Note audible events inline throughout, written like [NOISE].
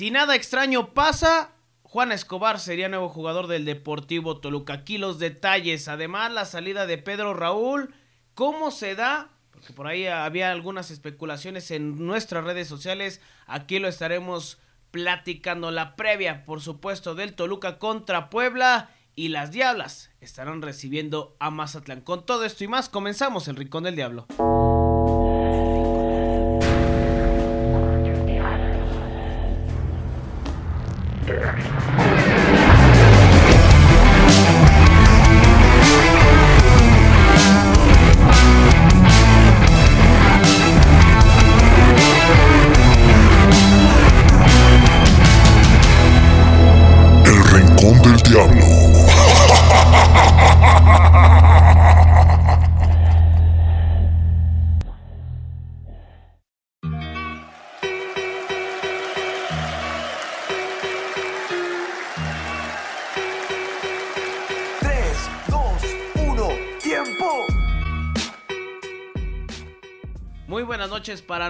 Si nada extraño pasa, Juan Escobar sería nuevo jugador del Deportivo Toluca. Aquí los detalles, además la salida de Pedro Raúl, cómo se da, porque por ahí había algunas especulaciones en nuestras redes sociales, aquí lo estaremos platicando la previa, por supuesto, del Toluca contra Puebla y las Diablas estarán recibiendo a Mazatlán. Con todo esto y más, comenzamos el Rincón del Diablo.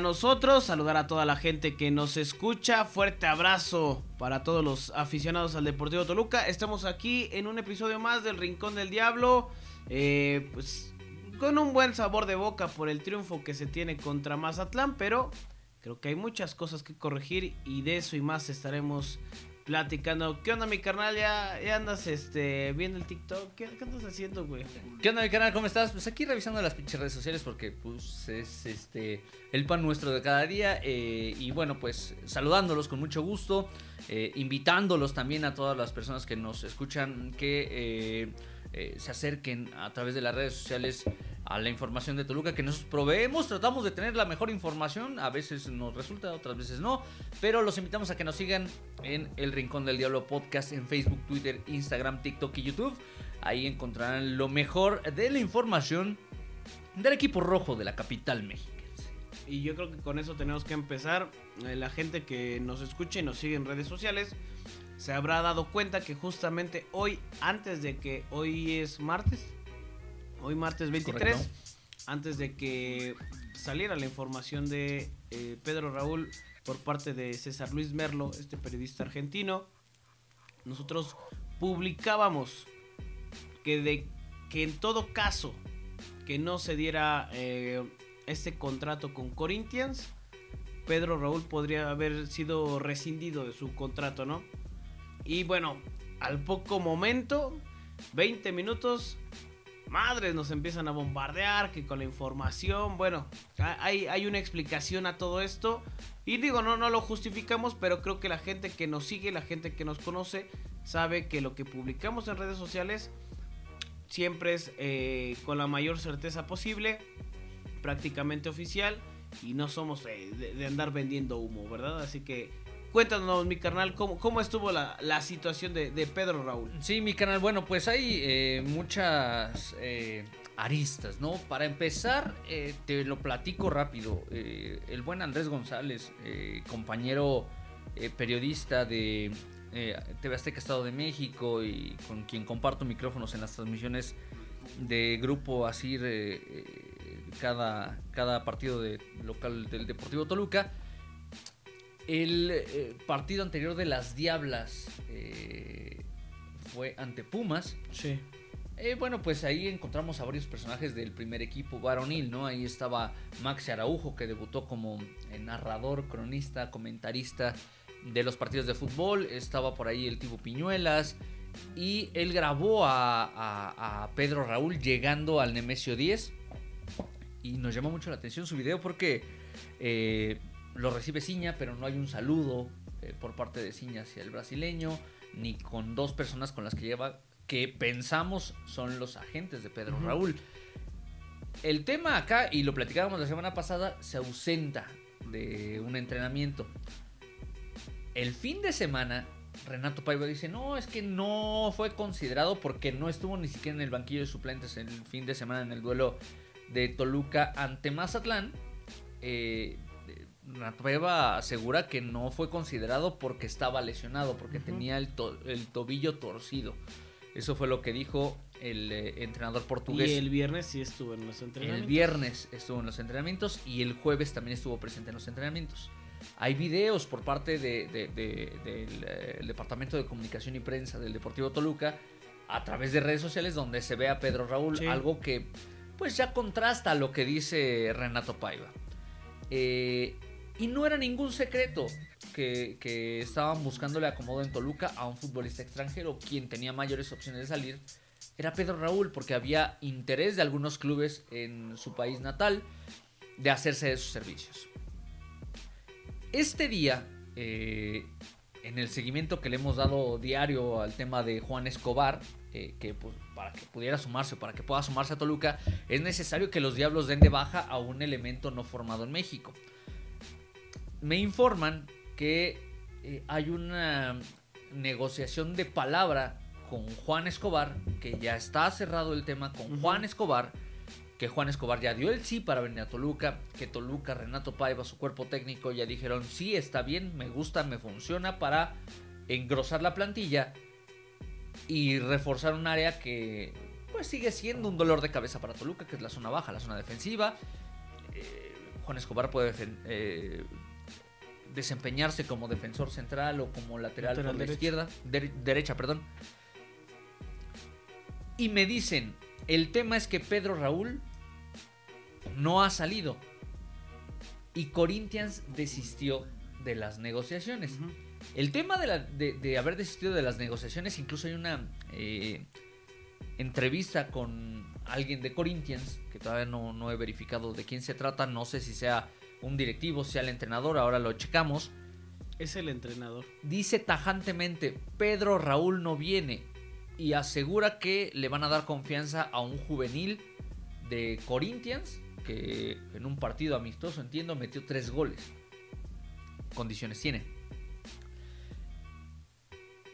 Nosotros, saludar a toda la gente que nos escucha, fuerte abrazo para todos los aficionados al Deportivo Toluca, estamos aquí en un episodio más del Rincón del Diablo, eh, pues con un buen sabor de boca por el triunfo que se tiene contra Mazatlán, pero creo que hay muchas cosas que corregir y de eso y más estaremos platicando. ¿Qué onda mi carnal? ¿Ya, ya andas este, viendo el TikTok? ¿Qué, qué andas haciendo, güey? ¿Qué onda, mi canal? ¿Cómo estás? Pues aquí revisando las pinches redes sociales porque pues es este el pan nuestro de cada día eh, y bueno pues saludándolos con mucho gusto, eh, invitándolos también a todas las personas que nos escuchan que eh, se acerquen a través de las redes sociales a la información de Toluca que nos proveemos, tratamos de tener la mejor información, a veces nos resulta, otras veces no, pero los invitamos a que nos sigan en El Rincón del Diablo Podcast en Facebook, Twitter, Instagram, TikTok y YouTube. Ahí encontrarán lo mejor de la información del equipo rojo de la capital mexiquense. Y yo creo que con eso tenemos que empezar. Eh, la gente que nos escucha y nos sigue en redes sociales se habrá dado cuenta que justamente hoy, antes de que hoy es martes, hoy martes 23, Correcto. antes de que saliera la información de eh, Pedro Raúl por parte de César Luis Merlo, este periodista argentino, nosotros publicábamos que de que en todo caso que no se diera eh, este contrato con Corinthians, Pedro Raúl podría haber sido rescindido de su contrato, ¿no? Y bueno, al poco momento, 20 minutos, madres nos empiezan a bombardear, que con la información, bueno, ha- hay, hay una explicación a todo esto. Y digo, no, no lo justificamos, pero creo que la gente que nos sigue, la gente que nos conoce, sabe que lo que publicamos en redes sociales siempre es eh, con la mayor certeza posible, prácticamente oficial, y no somos eh, de andar vendiendo humo, ¿verdad? Así que cuéntanos, mi carnal, cómo, cómo estuvo la, la situación de, de Pedro Raúl. Sí, mi canal, bueno, pues hay eh, muchas eh, aristas, ¿no? Para empezar, eh, te lo platico rápido. El buen Andrés González, compañero periodista de TV Azteca Estado de México y con quien comparto micrófonos en las transmisiones de Grupo Asir cada, cada partido de, local del Deportivo Toluca. El eh, partido anterior de las Diablas eh, fue ante Pumas. Sí. Eh, bueno, pues ahí encontramos a varios personajes del primer equipo varonil, ¿no? Ahí estaba Max Araujo, que debutó como eh, narrador, cronista, comentarista de los partidos de fútbol. Estaba por ahí el tipo Piñuelas. Y él grabó a, a- a Pedro Raúl llegando al Nemesio 10. Y nos llamó mucho la atención su video porque eh, lo recibe Ciña, pero no hay un saludo eh, por parte de Ciña hacia el brasileño, ni con dos personas con las que lleva que pensamos son los agentes de Pedro. Raúl. El tema acá, y lo platicábamos la semana pasada, se ausenta de un entrenamiento. El fin de semana, Renato Paiva dice, no, es que no fue considerado porque no estuvo ni siquiera en el banquillo de suplentes el fin de semana en el duelo de Toluca ante Mazatlán. Eh, Renato Paiva asegura que no fue considerado porque estaba lesionado, porque tenía el, to- el tobillo torcido. Eso fue lo que dijo el eh, entrenador portugués. Y el viernes sí estuvo en los entrenamientos. El viernes estuvo en los entrenamientos y el jueves también estuvo presente en los entrenamientos. Hay videos por parte de- de- de- del eh, Departamento de Comunicación y Prensa del Deportivo Toluca a través de redes sociales donde se ve a Pedro Raúl, Sí. algo que pues ya contrasta lo que dice Renato Paiva. Eh, y no era ningún secreto que, que estaban buscándole acomodo en Toluca a un futbolista extranjero, quien tenía mayores opciones de salir. Era Pedro Raúl, porque había interés de algunos clubes en su país natal de hacerse de sus servicios. Este día, eh, en el seguimiento que le hemos dado diario al tema de Juan Escobar, eh, que pues, para que pudiera sumarse o para que pueda sumarse a Toluca, es necesario que los Diablos den de baja a un elemento no formado en México. Me informan que eh, hay una negociación de palabra con Juan Escobar, que ya está cerrado el tema con. Juan Escobar, que Juan Escobar ya dio el sí para venir a Toluca, que Toluca, Renato Paiva, su cuerpo técnico ya dijeron sí, está bien, me gusta, me funciona para engrosar la plantilla y reforzar un área que pues sigue siendo un dolor de cabeza para Toluca, que es la zona baja, la zona defensiva. Eh, Juan Escobar puede eh, desempeñarse como defensor central o como lateral, Lateral por la izquierda, dere- derecha, perdón. Y me dicen, el tema es que Pedro Raúl no ha salido. Y Corinthians desistió de las negociaciones. El tema de, la- de- de haber desistido de las negociaciones, incluso hay una eh, entrevista con alguien de Corinthians, que todavía no, no he verificado de quién se trata, no sé si sea un directivo, sea el entrenador, ahora lo checamos. Es el entrenador. Dice tajantemente, Pedro Raúl no viene y asegura que le van a dar confianza a un juvenil de Corinthians que en un partido amistoso, entiendo, metió tres goles. Condiciones tiene.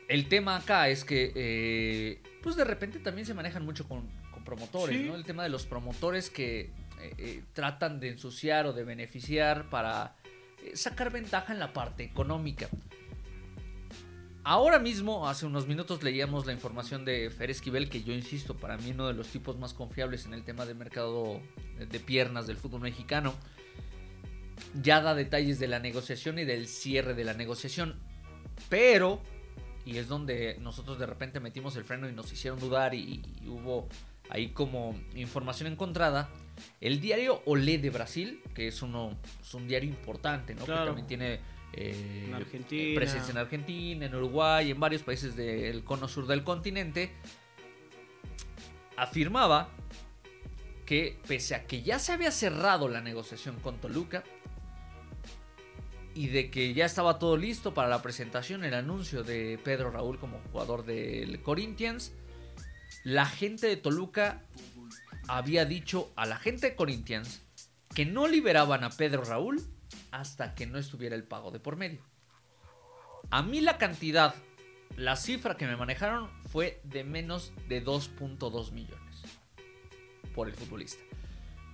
El tema acá es que, eh, pues de repente también se manejan mucho con, con promotores, Sí. ¿no? El tema de los promotores que eh, eh, tratan de ensuciar o de beneficiar para eh, sacar ventaja en la parte económica. Ahora mismo, hace unos minutos leíamos la información de Fer Esquivel, que yo insisto, para mí uno de los tipos más confiables en el tema del mercado de piernas del fútbol mexicano. Ya da detalles de la negociación y del cierre de la negociación. Pero, y es donde nosotros de repente metimos el freno y nos hicieron dudar y hubo ahí como información encontrada. El diario Olé de Brasil, que es, uno, es un diario importante, ¿no? Claro. Que también tiene eh, En Argentina. presencia en Argentina, en Uruguay, en varios países del cono sur del continente, afirmaba que pese a que ya se había cerrado la negociación con Toluca y de que ya estaba todo listo para la presentación, el anuncio de Pedro Raúl como jugador del Corinthians, la gente de Toluca había dicho a la gente de Corinthians que no liberaban a Pedro Raúl hasta que no estuviera el pago de por medio. A mí la cantidad, la cifra que me manejaron fue de menos de 2.2 millones por el futbolista.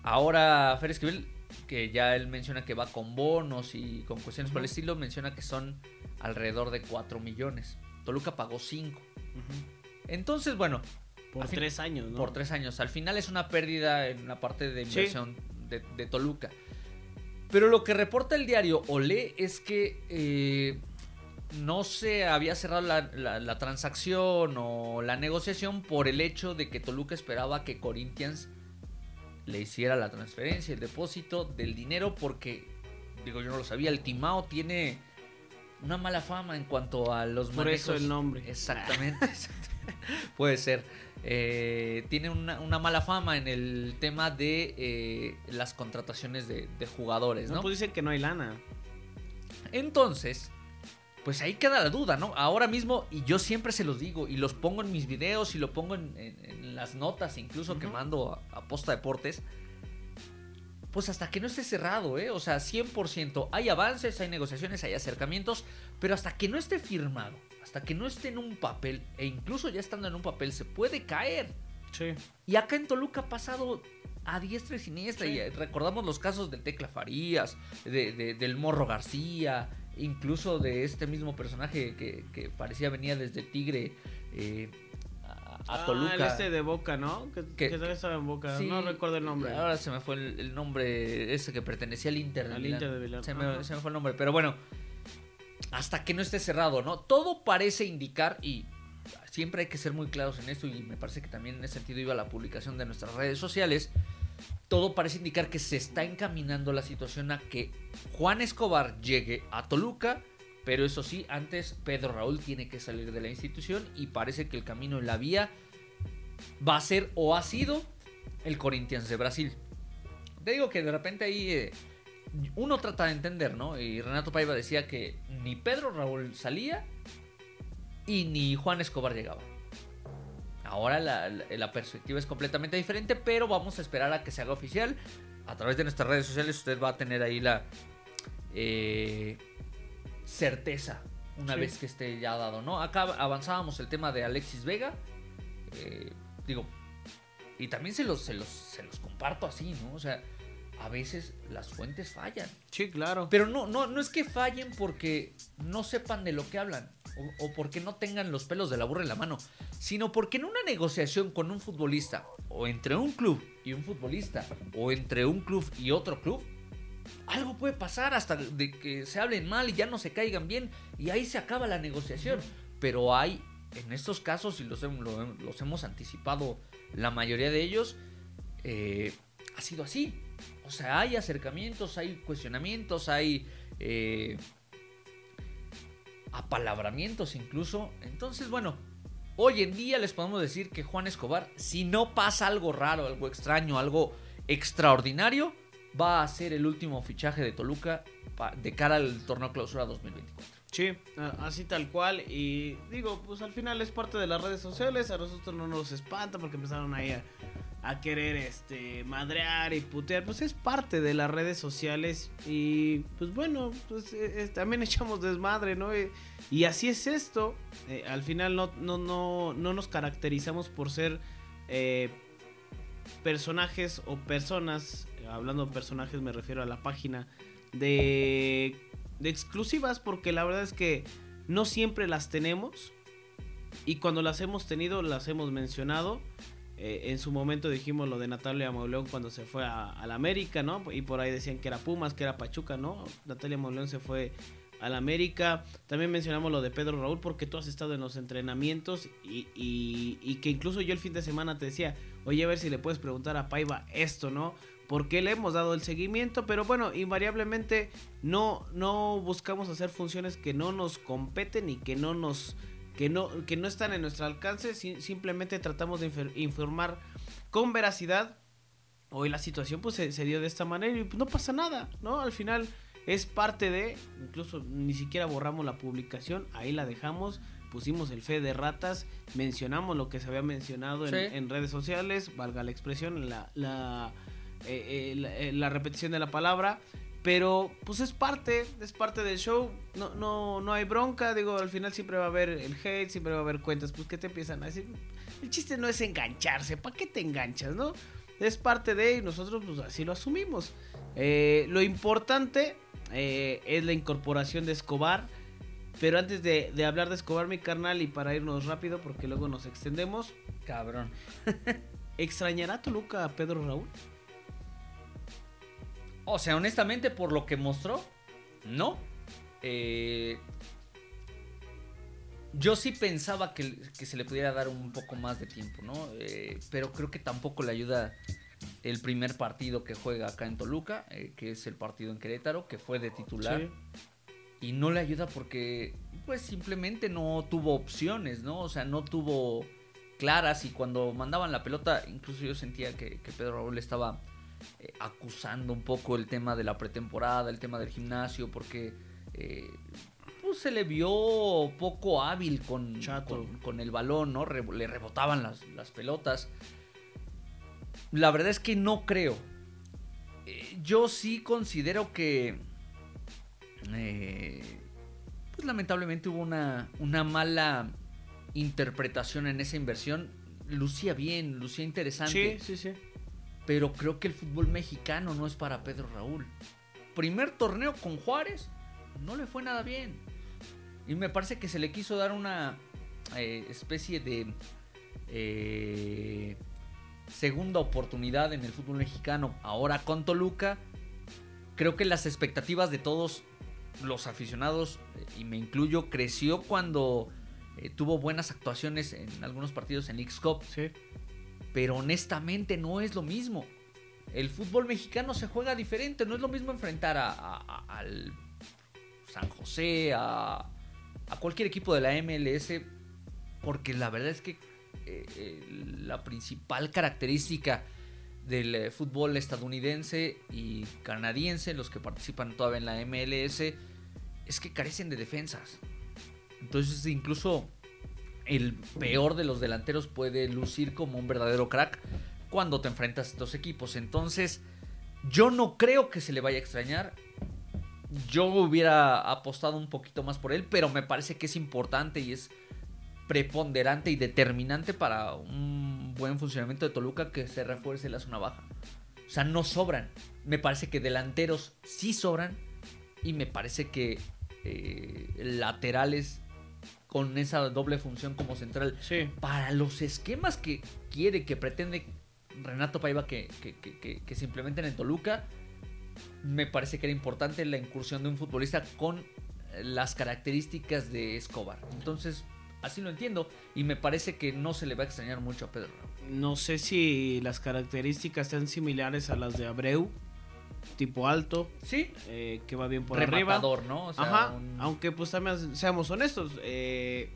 Ahora Fer Esquivel, que ya él menciona que va con bonos y con cuestiones por el estilo, menciona que son alrededor de 4 millones. Toluca pagó 5. Ujú. Entonces, bueno, Por fin- tres años, ¿no? por tres años. Al final es una pérdida en la parte de Sí. inversión de, de Toluca. Pero lo que reporta el diario Olé es que eh, no se había cerrado la, la- la transacción o la negociación por el hecho de que Toluca esperaba que Corinthians le hiciera la transferencia, el depósito del dinero, porque, digo, yo no lo sabía, el Timao tiene una mala fama en cuanto a los Por eso manejos. el nombre. Exactamente. [LAUGHS] [LAUGHS] Puede ser. Eh, tiene una, una mala fama en el tema de eh, las contrataciones de, de jugadores, No, ¿no? pues dicen que no hay lana. Entonces, pues ahí queda la duda, ¿no? Ahora mismo, y yo siempre se los digo, y los pongo en mis videos, y lo pongo en, en- en las notas, incluso que mando a, a Posta Deportes, pues hasta que no esté cerrado, ¿eh? O sea, 100%. Hay avances, hay negociaciones, hay acercamientos, pero hasta que no esté firmado, hasta que no esté en un papel, e incluso ya estando en un papel, se puede caer. Sí. Y acá en Toluca ha pasado a diestra y siniestra. Sí. Y eh, recordamos los casos del Tecla Farías, de- de- del Morro García, incluso de este mismo personaje que, que parecía venía desde Tigre eh, a, Ah, Toluca. el este de Boca, ¿no? Que, Que- que estaba en Boca. Sí, no recuerdo el nombre. Ahora se me fue el, el nombre ese que pertenecía al Inter de Al. Inter de Milán, Se me, se me fue el nombre, pero bueno, hasta que no esté cerrado, ¿no? Todo parece indicar y siempre hay que ser muy claros en esto y me parece que también en ese sentido iba la publicación de nuestras redes sociales. Todo parece indicar que se está encaminando la situación a que Juan Escobar llegue a Toluca, pero eso sí, antes Pedro Raúl tiene que salir de la institución y parece que el camino en la vía va a ser o ha sido el Corinthians de Brasil. Te digo que de repente ahí eh, uno trata de entender, ¿no? Y Renato Paiva decía que ni Pedro Raúl salía y ni Juan Escobar llegaba. Ahora la, la- la perspectiva es completamente diferente, pero vamos a esperar a que se haga oficial. A través de nuestras redes sociales usted va a tener ahí la eh, certeza una Sí. vez que esté ya dado, ¿no? Acá avanzábamos el tema de Alexis Vega. eh, digo, y también se los, se, los, se los comparto así, ¿no? O sea, a veces las fuentes fallan. Sí, claro. Pero no, no, no es que fallen porque no sepan de lo que hablan o, o porque no tengan los pelos de la burra en la mano, sino porque en una negociación con un futbolista o entre un club y un futbolista o entre un club y otro club, algo puede pasar hasta de que se hablen mal y ya no se caigan bien y ahí se acaba la negociación. Pero hay, en estos casos, y los, hem- lo- los hemos anticipado la mayoría de ellos, eh, ha sido así. O sea, hay acercamientos, hay cuestionamientos, hay eh, apalabramientos incluso. Entonces, bueno, hoy en día les podemos decir que Juan Escobar, si no pasa algo raro, algo extraño, algo extraordinario, va a ser el último fichaje de Toluca de cara al torneo clausura 2024. Sí, a- así tal cual. Y digo, pues al final es parte de las redes sociales. A nosotros no nos espanta porque empezaron ahí a, querer este madrear y putear. Pues es parte de las redes sociales. Y pues bueno, pues eh, eh, también [LAUGHS] echamos desmadre, ¿no? Y, y así es esto. Eh, al final no, no, no, no nos caracterizamos por ser eh, personajes o personas. Hablando de personajes, me refiero a la página de, de exclusivas porque la verdad es que no siempre las tenemos y cuando las hemos tenido las hemos mencionado. Eh, en su momento dijimos lo de Natalia Mauleón cuando se fue a, a la América, ¿no? Y por ahí decían que era Pumas, que era Pachuca, ¿no? Natalia Mauleón se fue a la América. También mencionamos lo de Pedro Raúl porque tú has estado en los entrenamientos y, y- y que incluso yo el fin de semana te decía, oye, a ver si le puedes preguntar a Paiva esto, ¿no? Porque le hemos dado el seguimiento, pero bueno, invariablemente no, no buscamos hacer funciones que no nos competen y que no nos que no, que no están en nuestro alcance, si- simplemente tratamos de informar con veracidad. Hoy la situación pues se, se dio de esta manera y pues, no pasa nada, ¿no? Al final es parte de, incluso ni siquiera borramos la publicación, ahí la dejamos, pusimos el fe de ratas, mencionamos lo que se había mencionado en, redes sociales, valga la expresión, la, la, eh, eh, la, eh, la repetición de la palabra. Pero pues es parte, es parte del show. No, no, no hay bronca. Digo, al final siempre va a haber el hate, siempre va a haber cuentas. Pues que te empiezan a decir. El chiste no es engancharse. ¿Para qué te enganchas, no? Es parte de y nosotros pues así lo asumimos. Eh, lo importante es la incorporación de Escobar. Pero antes de, de hablar de Escobar, mi carnal, y para irnos rápido, porque luego nos extendemos, Cabrón. [LAUGHS] ¿extrañará Toluca a Pedro Raúl? O sea, honestamente, por lo que mostró, no. Eh, yo sí pensaba que, que se le pudiera dar un poco más de tiempo, ¿no? Eh, pero creo que tampoco le ayuda el primer partido que juega acá en Toluca, eh, que es el partido en Querétaro, que fue de titular. Sí. Y no le ayuda porque, pues simplemente no tuvo opciones, ¿no? O sea, no tuvo claras y cuando mandaban la pelota, incluso yo sentía que, que Pedro Raúl estaba eh, acusando un poco el tema de la pretemporada, el tema del gimnasio, porque eh, pues, se le vio poco hábil con, con, con el balón, ¿no? Re- le rebotaban las, las pelotas. La verdad es que no creo. Eh, yo sí considero que pues lamentablemente hubo una, una mala interpretación en esa inversión. Lucía bien, lucía interesante. Sí, sí, sí. Pero creo que el fútbol mexicano no es para Pedro Raúl. Primer torneo con Juárez, no le fue nada bien. Y me parece que se le quiso dar una eh, especie de eh, segunda oportunidad en el fútbol mexicano, ahora con Toluca, creo que las expectativas de todos los aficionados, eh, y me incluyo, creció cuando tuvo buenas actuaciones en algunos partidos en Leagues Cup. Sí. Pero honestamente no es lo mismo. El fútbol mexicano se juega diferente. No es lo mismo enfrentar a, al San José, a, a cualquier equipo de la MLS. Porque la verdad es que eh, eh, la principal característica del eh, fútbol estadounidense y canadiense, los que participan todavía en la MLS, es que carecen de defensas. Entonces incluso el peor de los delanteros puede lucir como un verdadero crack cuando te enfrentas a estos equipos. Entonces yo no creo que se le vaya a extrañar. Yo hubiera apostado un poquito más por él, pero me parece que es importante y es preponderante y determinante para un buen funcionamiento de Toluca que se refuerce la zona baja. O sea, no sobran. Me parece que delanteros sí sobran y me parece que eh, laterales con esa doble función como central Sí. para los esquemas que quiere, que pretende Renato Paiva que, que- que- que- se implementen en Toluca, me parece que era importante la incursión de un futbolista con eh, las características de Escobar. Entonces, así lo entiendo y me parece que no se le va a extrañar mucho a Pedro. No sé si las características sean similares a las de Abreu, tipo alto, Sí, eh, que va bien por arriba. rematador, ¿no? O sea, Ajá, un- aunque pues también seamos honestos, eh,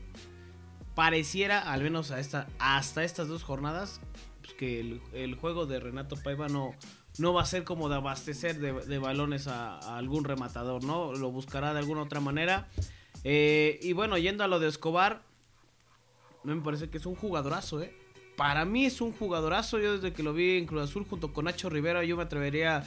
pareciera, al menos a esta, hasta estas dos jornadas, pues, que el, el juego de Renato Paiva no, no va a ser como de abastecer de, de balones a, a algún rematador, ¿no? Lo buscará de alguna otra manera. Eh, y bueno, yendo a lo de Escobar, me parece que es un jugadorazo, ¿eh? Para mí es un jugadorazo. Yo desde que lo vi en Cruz Azul junto con Nacho Rivera, yo me atrevería a,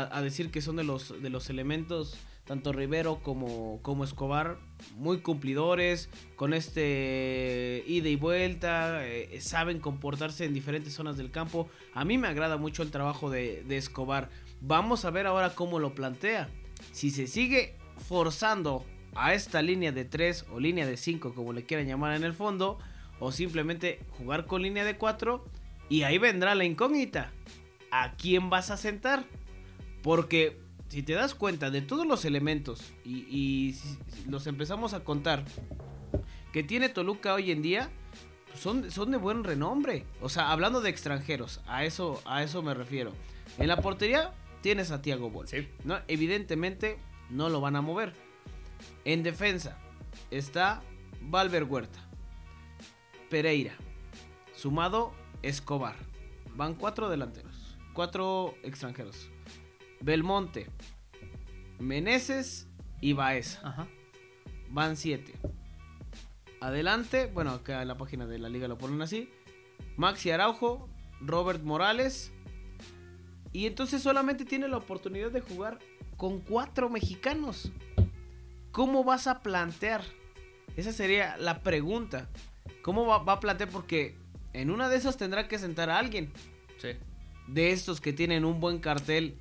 a decir que son de los, de los elementos, tanto Rivero como, como Escobar, muy cumplidores, con este ida y vuelta, eh, saben comportarse en diferentes zonas del campo. A mí me agrada mucho el trabajo de, de Escobar. Vamos a ver ahora cómo lo plantea. Si se sigue forzando a esta línea de 3 o línea de 5, como le quieran llamar en el fondo, o simplemente jugar con línea de 4, y ahí vendrá la incógnita. ¿A quién vas a sentar? Porque si te das cuenta de todos los elementos y, los empezamos a contar que tiene Toluca hoy en día, son, son de buen renombre. O sea, hablando de extranjeros, a eso, a eso me refiero. En la portería tienes a Tiago Bol. Sí. ¿no? Evidentemente no lo van a mover. En defensa está Valver Huerta, Pereira, sumado Escobar. Van cuatro delanteros, cuatro extranjeros. Belmonte, Meneses y Baeza. Ajá. Van siete. Adelante, bueno, acá en la página de la liga lo ponen así. Maxi Araujo, Robert Morales. Y entonces solamente tiene la oportunidad de jugar con cuatro mexicanos. ¿Cómo vas a plantear? Esa sería la pregunta. ¿Cómo va, va a plantear? Porque en una de esas tendrá que sentar a alguien. Sí. De estos que tienen un buen cartel.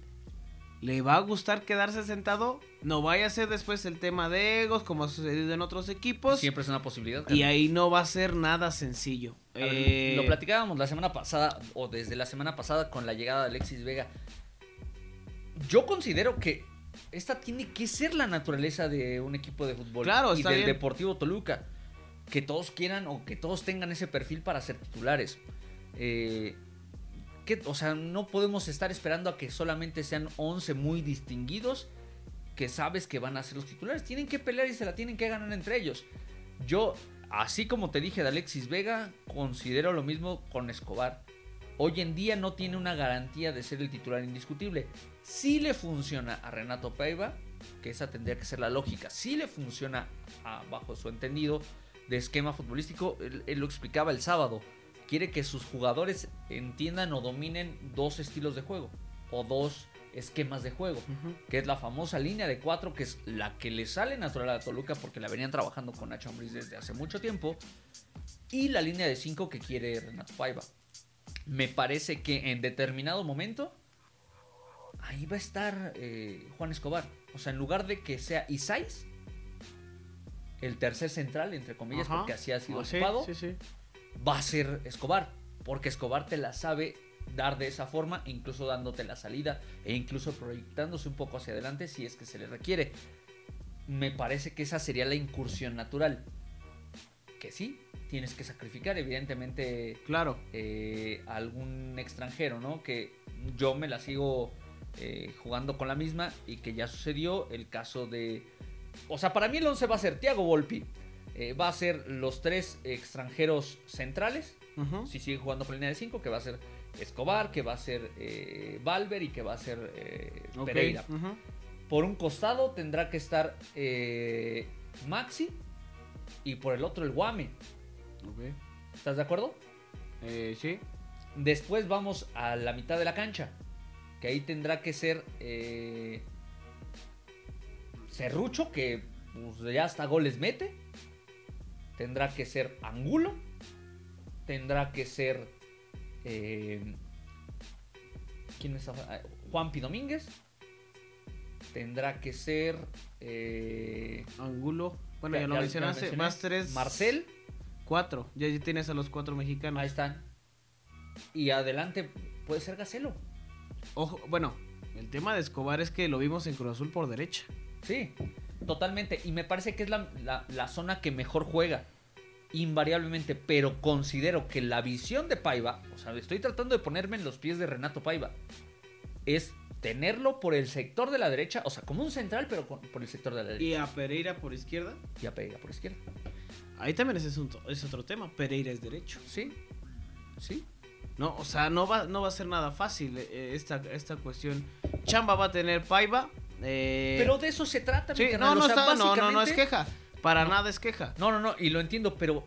¿Le va a gustar quedarse sentado? No vaya a ser después el tema de egos, como ha sucedido en otros equipos. Siempre es una posibilidad. Y ahí no va a ser nada sencillo. Ver, Eh, Lo platicábamos la semana pasada, o desde la semana pasada, con la llegada de Alexis Vega. Yo considero que esta tiene que ser la naturaleza de un equipo de fútbol. Claro, y del bien. Deportivo Toluca. Que todos quieran o que todos tengan ese perfil para ser titulares. Eh, o sea, no podemos estar esperando a que solamente sean 11 muy distinguidos que sabes que van a ser los titulares. Tienen que pelear y se la tienen que ganar entre ellos. Yo, así como te dije de Alexis Vega, considero lo mismo con Escobar. Hoy en día no tiene una garantía de ser el titular indiscutible. Si le funciona a Renato Paiva, que esa tendría que ser la lógica, si le funciona bajo su entendido de esquema futbolístico, él lo explicaba el sábado, quiere que sus jugadores entiendan o dominen dos estilos de juego o dos esquemas de juego que es la famosa línea de cuatro, que es la que le sale natural a Toluca porque la venían trabajando con Nacho Ambriz desde hace mucho tiempo, y la línea de cinco que quiere Renato Paiva. Me parece que en determinado momento ahí va a estar eh, Juan Escobar. O sea, en lugar de que sea Isais, el tercer central, entre comillas, Ajá. porque así ha sido Ah, sí, sí, sí. Va a ser Escobar, porque Escobar te la sabe dar de esa forma, incluso dándote la salida e incluso proyectándose un poco hacia adelante si es que se le requiere. Me parece que esa sería la incursión natural. Que sí, tienes que sacrificar, evidentemente, Claro. eh, a algún extranjero, ¿no? Que yo me la sigo eh, jugando con la misma y que ya sucedió el caso de... O sea, para mí el 11 va a ser Thiago Volpi, eh, va a ser los tres extranjeros centrales, si sigue jugando con línea de 5, que va a ser Escobar, que va a ser eh, Valver y que va a ser eh, Pereira. Por un costado tendrá que estar eh, Maxi y por el otro el Guame. ¿Estás de acuerdo? Eh, sí. Después vamos a la mitad de la cancha. Que ahí tendrá que ser eh, Serrucho, que pues, ya hasta goles mete. Tendrá que ser Angulo. Tendrá que ser. eh, ¿Quién es? Juanpi Domínguez. Tendrá que ser. eh, Angulo. Bueno, ya, lo ya mencionaste. Más tres. Marcel. Cuatro. Ya ya tienes a los cuatro mexicanos. Ahí están. Y adelante puede ser Gacelo. Ojo, bueno, el tema de Escobar es que lo vimos en Cruz Azul por derecha. Sí, totalmente. Y me parece que es la, la- la zona que mejor juega. Invariablemente. Pero considero que la visión de Paiva, o sea, estoy tratando de ponerme en los pies de Renato Paiva, es tenerlo por el sector de la derecha, o sea, como un central, pero con- por el sector de la derecha. Y a Pereira por izquierda. Y a Pereira por izquierda. Ahí también es, un- es otro tema. Pereira es derecho. Sí, sí. No, o sea, no va, no va a ser nada fácil eh, esta, esta cuestión. Chamba va a tener Paiva. Eh, Pero de eso se trata, mi sí, carnal, no, no, o sea, está- no, no, no es queja. Para No. nada es queja. No, no, no, y lo entiendo, pero.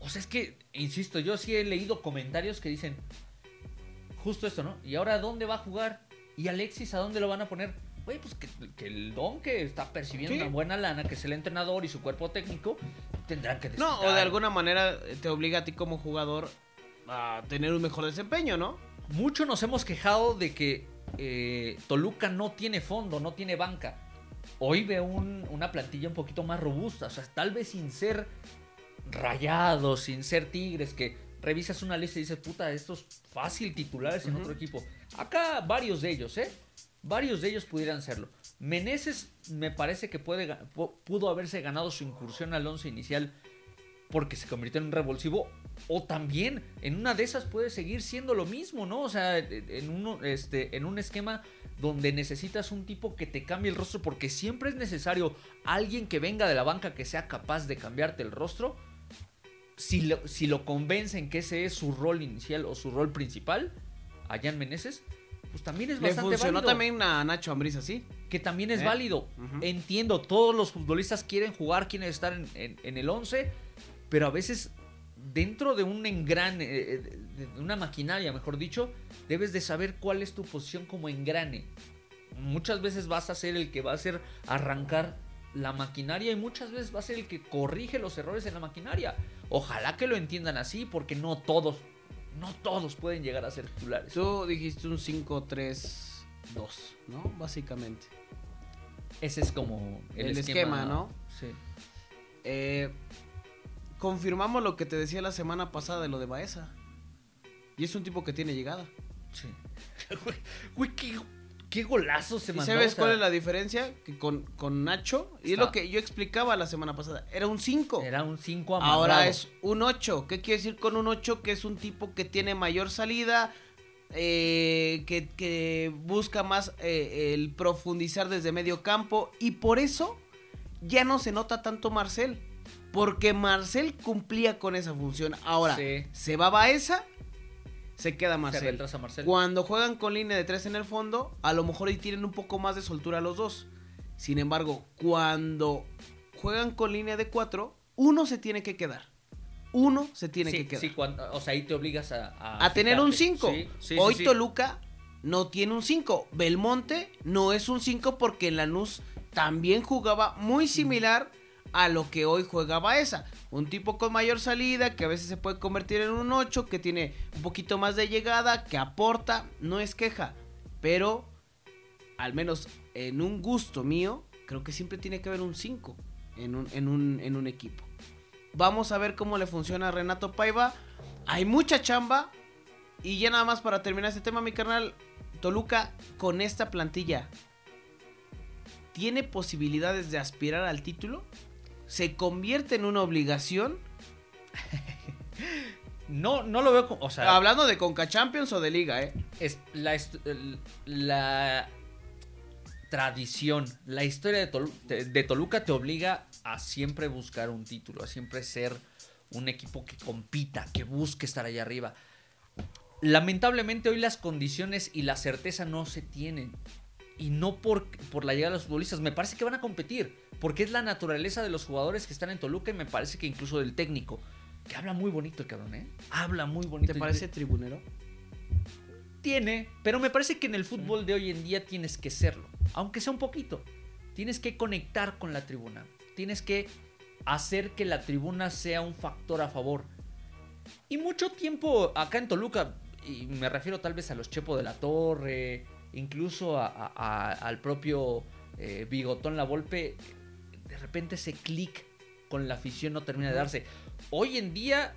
O sea, es que, insisto, yo sí he leído comentarios que dicen. Justo esto, ¿no? ¿Y ahora dónde va a jugar? ¿Y Alexis a dónde lo van a poner? Güey, pues que, que el don que está percibiendo una buena lana, que es el entrenador y su cuerpo técnico, tendrán que No, o de alguna manera eh, te obliga a ti como jugador a tener un mejor desempeño, ¿no? Mucho nos hemos quejado de que eh, Toluca no tiene fondo, no tiene banca. Hoy veo un- una plantilla un poquito más robusta, o sea, tal vez sin ser rayados, sin ser tigres, que revisas una lista y dices, puta, estos fácil titulares en otro equipo. Acá varios de ellos, ¿eh? Varios de ellos pudieran serlo. Meneses me parece que puede, pudo haberse ganado su incursión al once inicial porque se convirtió en un revulsivo. O también en una de esas puede seguir siendo lo mismo, ¿no? O sea, en, uno, este, en un esquema donde necesitas un tipo que te cambie el rostro porque siempre es necesario alguien que venga de la banca que sea capaz de cambiarte el rostro. Si lo, si lo convencen que ese es su rol inicial o su rol principal, a Jan Meneses, pues también es Le bastante funcionó válido también a Nacho Ambriz así. que también es ¿Eh? válido. Entiendo, todos los futbolistas quieren jugar, quieren estar en, en- en el 11, pero a veces dentro de un engrane, eh, de de una maquinaria, mejor dicho, debes de saber cuál es tu posición como engrane. Muchas veces vas a ser el que va a hacer arrancar la maquinaria y muchas veces va a ser el que corrige los errores en la maquinaria. Ojalá que lo entiendan así, porque no todos, no todos pueden llegar a ser titulares. Tú dijiste un 5-3-2, ¿no? Básicamente. Ese es como el, El esquema, esquema, ¿no? Sí. Eh, confirmamos lo que te decía la semana pasada de lo de Baeza. Y es un tipo que tiene llegada. Sí. [LAUGHS] Güey, güey, qué, qué golazo se ¿Y mandó. sabes o sea, cuál es la diferencia? Que con, con Nacho, y es lo que yo explicaba la semana pasada, era un 5. Era un 5 Ahora es un 8. ¿Qué quiere decir con un 8? Que es un tipo que tiene mayor salida, eh, que, que busca más eh, el profundizar desde medio campo. Y por eso ya no se nota tanto Marcel. Porque Marcel cumplía con esa función. Ahora, Sí. se va Baeza, se queda Se Marcel. retrasa Marcel. Cuando juegan con línea de 3 en el fondo, a lo mejor ahí tienen un poco más de soltura los dos. Sin embargo, cuando juegan con línea de 4, uno se tiene que quedar. Uno se tiene sí, que quedar. sí, cuando- o sea, ahí te obligas a... a tener un fijarte. 5. Sí, sí, Hoy. Toluca no tiene un 5. Belmonte no es un 5 porque Lanús también jugaba muy similar a lo que hoy juega Baeza. Un tipo con mayor salida, que a veces se puede convertir en un 8, que tiene un poquito más de llegada, que aporta, no es queja. Pero, al menos en un gusto mío, creo que siempre tiene que haber un 5 en un, en un, en un equipo. Vamos a ver cómo le funciona a Renato Paiva. Hay mucha chamba. Y ya nada más para terminar este tema, mi carnal. Toluca con esta plantilla. ¿Tiene posibilidades de aspirar al título? ¿Se convierte en una obligación? [LAUGHS] No, no lo veo como. O sea, Hablando de Conca Champions o de Liga, ¿eh? es la, la tradición, la historia de, Tolu- de- de Toluca te obliga a siempre buscar un título, a siempre ser un equipo que compita, que busque estar allá arriba. Lamentablemente hoy las condiciones y la certeza no se tienen. Y no por, por la llegada de los futbolistas. Me parece que van a competir. Porque es la naturaleza de los jugadores que están en Toluca y me parece que incluso del técnico. Que habla muy bonito el cabrón, ¿eh? Habla muy bonito. ¿Te parece tribunero? Tiene, pero me parece que en el fútbol de hoy en día tienes que serlo, aunque sea un poquito. Tienes que conectar con la tribuna, tienes que hacer que la tribuna sea un factor a favor. Y mucho tiempo acá en Toluca, y me refiero tal vez a los Chepo de la Torre, incluso a- a- a- al propio eh, Bigotón La Volpe, repente ese clic con la afición no termina de darse. Hoy en día,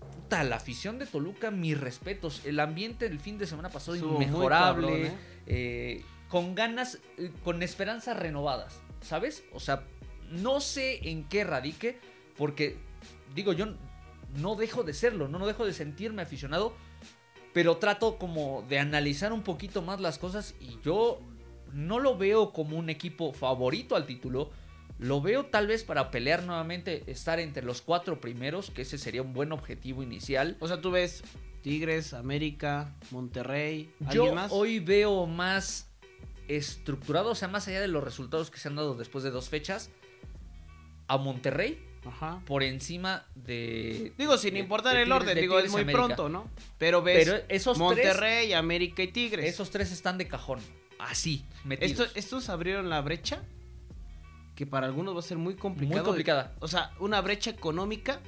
puta, la afición de Toluca, mis respetos. El ambiente del fin de semana pasado inmejorable. cabrón, ¿eh? eh, con ganas, eh, con esperanzas renovadas, ¿sabes? O sea, no sé en qué radique, porque digo, yo no dejo de serlo, no, no dejo de sentirme aficionado, pero trato como de analizar un poquito más las cosas y yo no lo veo como un equipo favorito al título. Lo veo tal vez para pelear nuevamente, estar entre los cuatro primeros, que ese sería un buen objetivo inicial. O sea, tú ves Tigres, América, Monterrey, ¿alguien Yo más? hoy veo más estructurado, o sea, más allá de los resultados que se han dado después de dos fechas, a Monterrey Ajá. por encima de... Digo, sin de- importar de el Tigres- orden, de digo, es Tigres muy América. pronto, ¿no? Pero ves Pero esos Monterrey, América y Tigres. esos tres están de cajón, así, metidos. Esto- estos abrieron la brecha que para algunos va a ser muy complicado. Muy complicada. O sea, una brecha económica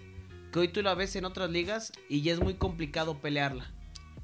que hoy tú la ves en otras ligas y ya es muy complicado pelearla.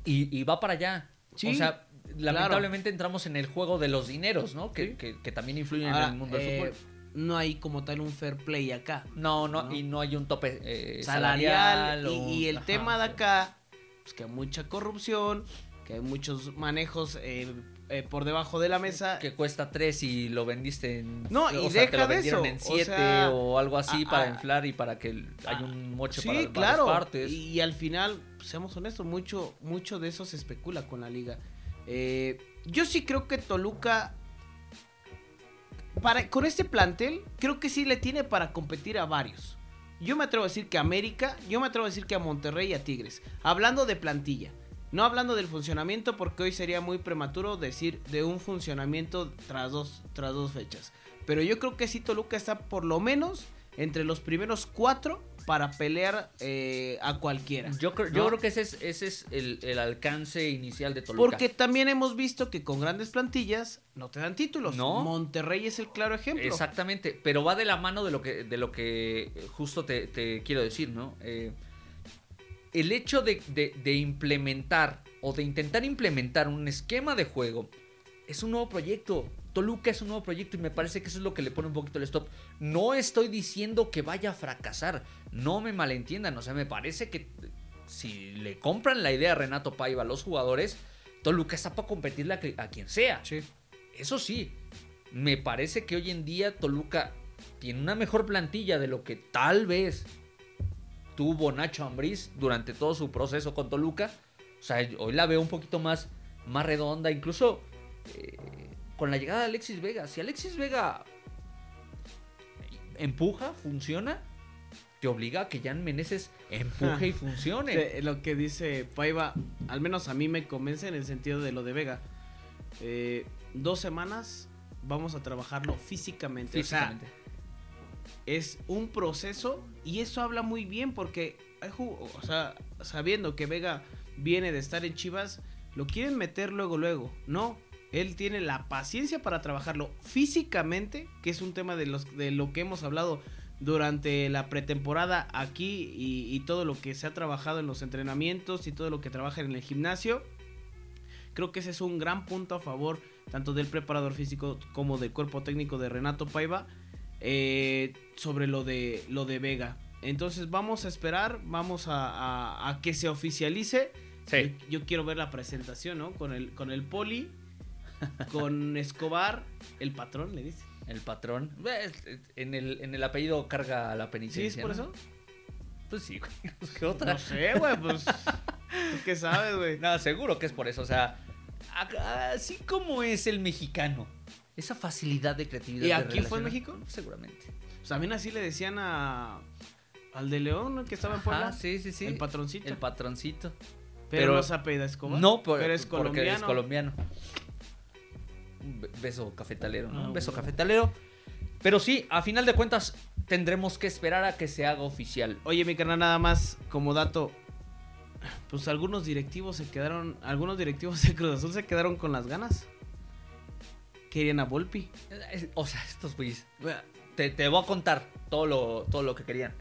Y, y va para allá. Sí, o sea, lamentablemente entramos en el juego de los dineros, ¿no? Que, Sí. que- que también influyen Ahora, en el mundo eh, del fútbol. No hay como tal un fair play acá. No, no, ¿no? y no hay un tope eh, salarial. salarial. y, o- y el ajá, tema de acá, pues que hay mucha corrupción, que hay muchos manejos eh, eh, por debajo de la mesa. que cuesta 3 y lo vendiste en No, o y te deja lo vendieron eso, en o 7 sea, o algo así a- para a- inflar y para que haya un moche sí, para claro. partes. Y, y al final, seamos honestos, mucho, mucho de eso se especula con la liga. Eh, yo sí creo que Toluca, para, con este plantel, creo que sí le tiene para competir a varios. Yo me atrevo a decir que a América, yo me atrevo a decir que a Monterrey y a Tigres. Hablando de plantilla, no hablando del funcionamiento, porque hoy sería muy prematuro decir de un funcionamiento tras dos, tras dos fechas. Pero yo creo que sí Toluca está por lo menos entre los primeros cuatro para pelear eh, a cualquiera. Yo, creo, yo creo que ese es, ese es el, el alcance inicial de Toluca. Porque también hemos visto que con grandes plantillas no te dan títulos. No. Monterrey es el claro ejemplo. Exactamente, pero va de la mano de lo que, de lo que justo te, te quiero decir, ¿no? Eh, el hecho de, de- de implementar o de intentar implementar un esquema de juego es un nuevo proyecto. Toluca es un nuevo proyecto y me parece que eso es lo que le pone un poquito el stop. No estoy diciendo que vaya a fracasar, no me malentiendan, o sea, me parece que si le compran la idea a Renato Paiva a los jugadores, Toluca está para competirle a quien sea. Sí. Eso sí, me parece que hoy en día Toluca tiene una mejor plantilla de lo que tal vez tuvo Nacho Ambriz durante todo su proceso con Toluca. O sea, hoy la veo un poquito más, más redonda, incluso eh, con la llegada de Alexis Vega. Si Alexis Vega empuja, funciona, te obliga a que Jan Meneses empuje y [LAUGHS] funcione. Lo que dice Paiva, al menos a mí me convence en el sentido de lo de Vega. Eh, dos semanas vamos a trabajarlo físicamente. O sea, Físicamente. es un proceso y eso habla muy bien porque sabiendo que Vega viene de estar en Chivas, lo quieren meter luego luego. No, él tiene la paciencia para trabajarlo físicamente, que es un tema de los de lo que hemos hablado durante la pretemporada aquí y, y todo lo que se ha trabajado en los entrenamientos y todo lo que trabaja en el gimnasio. Creo que ese es un gran punto a favor tanto del preparador físico como del cuerpo técnico de Renato Paiva eh, sobre lo de lo de Vega. Entonces vamos a esperar, vamos a, a- a que se oficialice. Sí. Yo, yo quiero ver la presentación, ¿no? Con el, con el poli, con [LAUGHS] Escobar, el patrón, le dice. El patrón. Ves, En el, en el apellido carga la ¿Sí penitencia. es por ¿no? eso? Pues sí, güey. [LAUGHS] Pues, ¿Qué otra? No sé, güey, pues. ¿Tú qué sabes, güey? No, seguro que es por eso. O sea, así como es el mexicano. Esa facilidad de creatividad. ¿Y aquí fue en México? Seguramente. Pues también así le decían a. Al de León, ¿no? que estaba en Puebla. Ah, sí, sí, sí. El patroncito. El patroncito. pero, no se apellida Escobar. No, por- pero es porque colombiano. es colombiano. Un be- beso cafetalero, ¿no? Ah, Un beso bueno. cafetalero. Pero sí, a final de cuentas, tendremos que esperar a que se haga oficial. Oye, mi carnal, nada más como dato. Pues algunos directivos se quedaron. Algunos directivos de Cruz Azul se quedaron con las ganas. Querían a Volpi. O sea, estos güeyes. Te, te voy a contar todo lo, todo lo que querían.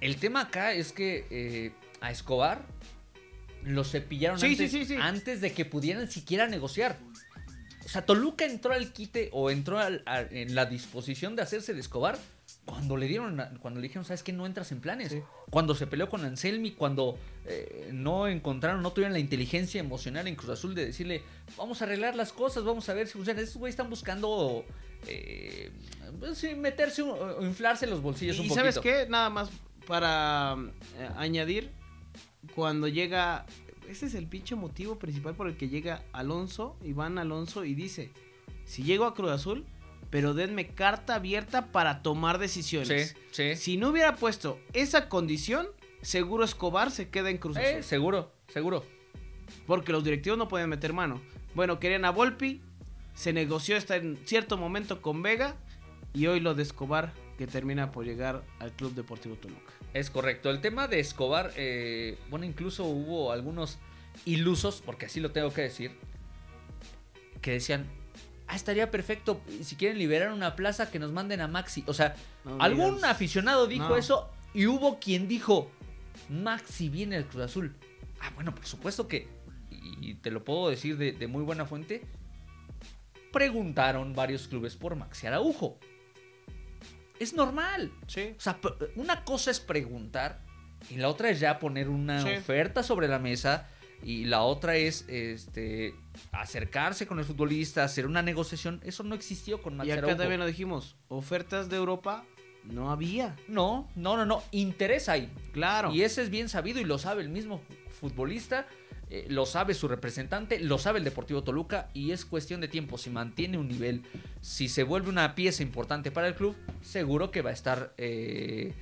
El tema acá es que eh, a Escobar lo cepillaron Sí, antes, sí, sí, sí. antes de que pudieran siquiera negociar. O sea, Toluca entró al quite o entró al- a- en la disposición de hacerse de Escobar cuando le dieron, cuando le dijeron, sabes que no entras en planes. Sí. Cuando se peleó con Anselmi, cuando eh, no encontraron, no tuvieron la inteligencia emocional en Cruz Azul de decirle, vamos a arreglar las cosas, vamos a ver si funciona. Estos güeyes están buscando eh, pues, meterse o inflarse los bolsillos un Y poquito. sabes qué? Nada más para eh, añadir. Cuando llega. Ese es el pinche motivo principal por el que llega Alonso, Iván Alonso, y dice: Si llego a Cruz Azul, pero denme carta abierta para tomar decisiones. Sí, sí. Si no hubiera puesto esa condición, seguro Escobar se queda en Cruz Azul. Eh, seguro, seguro. Porque los directivos no podían meter mano. Bueno, querían a Volpi. Se negoció hasta en cierto momento con Vega. Y hoy lo de Escobar, que termina por llegar al Club Deportivo Toluca. Es correcto. El tema de Escobar, eh, bueno, incluso hubo algunos ilusos, porque así lo tengo que decir, que decían, ah, estaría perfecto, si quieren liberar una plaza, que nos manden a Maxi. O sea, No algún aficionado dijo No. eso y hubo quien dijo, Maxi viene al Cruz Azul. Ah, bueno, por supuesto que, y te lo puedo decir de, de muy buena fuente, preguntaron varios clubes por Maxi Araujo. Es normal. Sí. O sea, una cosa es preguntar y la otra es ya poner una Sí. oferta sobre la mesa y la otra es este acercarse con el futbolista, hacer una negociación. Eso no existió con Max Y acá Araujo. también lo dijimos. Ofertas de Europa no había. No, no, no, no. Interés hay. Claro. Y ese es bien sabido y lo sabe el mismo futbolista, eh, lo sabe su representante, lo sabe el Deportivo Toluca y es cuestión de tiempo. Si mantiene un nivel, si se vuelve una pieza importante para el club, seguro que va a estar, eh,